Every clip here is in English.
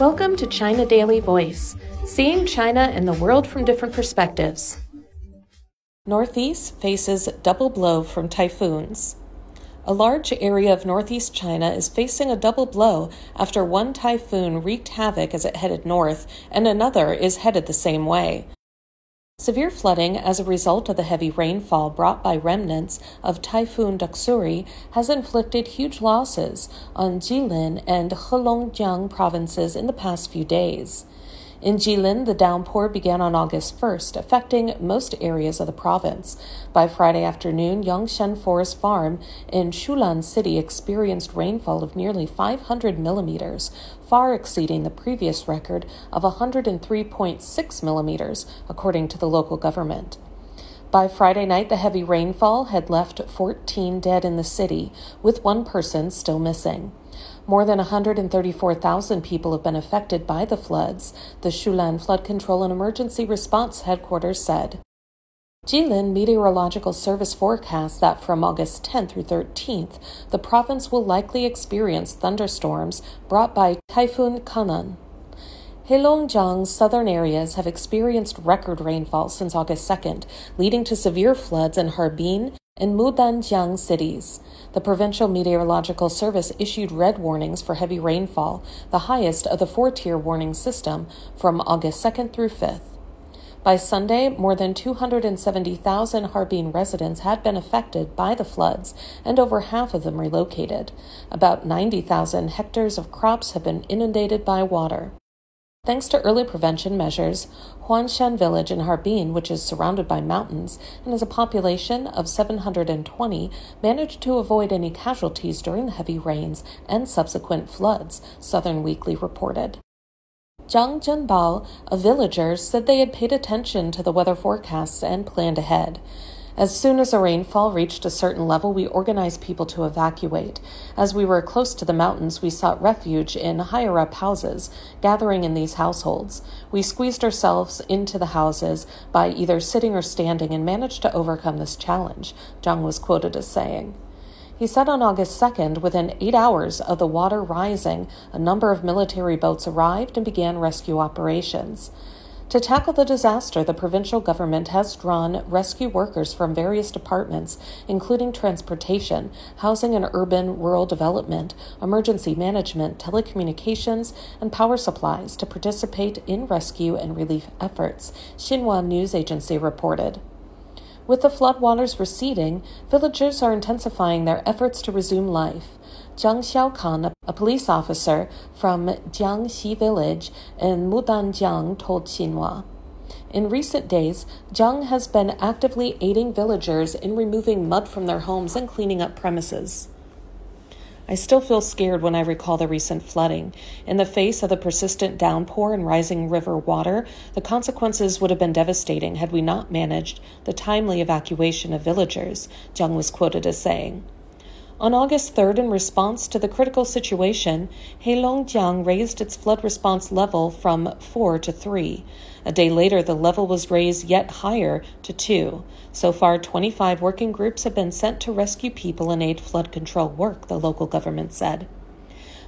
Welcome to China Daily Voice, seeing China and the world from different perspectives. Northeast faces double blow from typhoons. A large area of northeast China is facing a double blow after one typhoon wreaked havoc as it headed north, and another is headed the same way. Severe flooding as a result of the heavy rainfall brought by remnants of Typhoon Doksuri has inflicted huge losses on Jilin and Heilongjiang provinces in the past few days. In Jilin, the downpour began on August 1st, affecting most areas of the province. By Friday afternoon, Yongsheng Forest Farm in Shulan City experienced rainfall of nearly 500 millimeters, far exceeding the previous record of 103.6 millimeters, according to the local government. By Friday night, the heavy rainfall had left 14 dead in the city, with one person still missing. More than 134,000 people have been affected by the floods, the Shulan Flood Control and Emergency Response Headquarters said. Jilin Meteorological Service forecasts that from August 10 through 13th, the province will likely experience thunderstorms brought by Typhoon Khanun. Heilongjiang's southern areas have experienced record rainfall since August 2nd, leading to severe floods in Harbin and Mudanjiang cities. The Provincial Meteorological Service issued red warnings for heavy rainfall, the highest of the four tier warning system, from August 2nd through 5th. By Sunday, more than 270,000 Harbin residents had been affected by the floods, and over half of them relocated. About 90,000 hectares of crops have been inundated by water. Thanks to early prevention measures, Huanshan village in Harbin, which is surrounded by mountains and has a population of 720, managed to avoid any casualties during the heavy rains and subsequent floods, Southern Weekly reported. Zhang Zhenbao, a villager, said they had paid attention to the weather forecasts and planned ahead. As soon as the rainfall reached a certain level, we organized people to evacuate. As we were close to the mountains, we sought refuge in higher up houses, gathering in these households. We squeezed ourselves into the houses by either sitting or standing and managed to overcome this challenge, Zhang was quoted as saying. He said on August 2nd, within eight hours of the water rising, a number of military boats arrived and began rescue operations. To tackle the disaster, the provincial government has drawn rescue workers from various departments, including transportation, housing and urban rural development, emergency management, telecommunications, and power supplies to participate in rescue and relief efforts, Xinhua News Agency reported. With the floodwaters receding, villagers are intensifying their efforts to resume life. Zhang Xiaokan, a police officer from Jiangxi village in Mudanjiang, told Xinhua. In recent days, Zhang has been actively aiding villagers in removing mud from their homes and cleaning up premises. I still feel scared when I recall the recent flooding. In the face of the persistent downpour and rising river water, the consequences would have been devastating had we not managed the timely evacuation of villagers, Zhang was quoted as saying. On August 3rd, in response to the critical situation, Heilongjiang raised its flood response level from 4 to 3. A day later, the level was raised yet higher to 2. So far, 25 working groups have been sent to rescue people and aid flood control work, the local government said.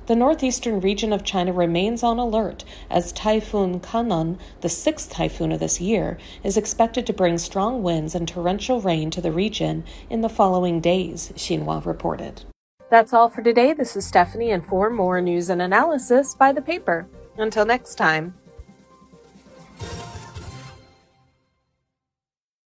The northeastern region of China remains on alert as Typhoon Khanun, the sixth typhoon of this year, is expected to bring strong winds and torrential rain to the region in the following days, Xinhua reported. That's all for today. This is Stephanie, and for more news and analysis, buy the paper. Until next time.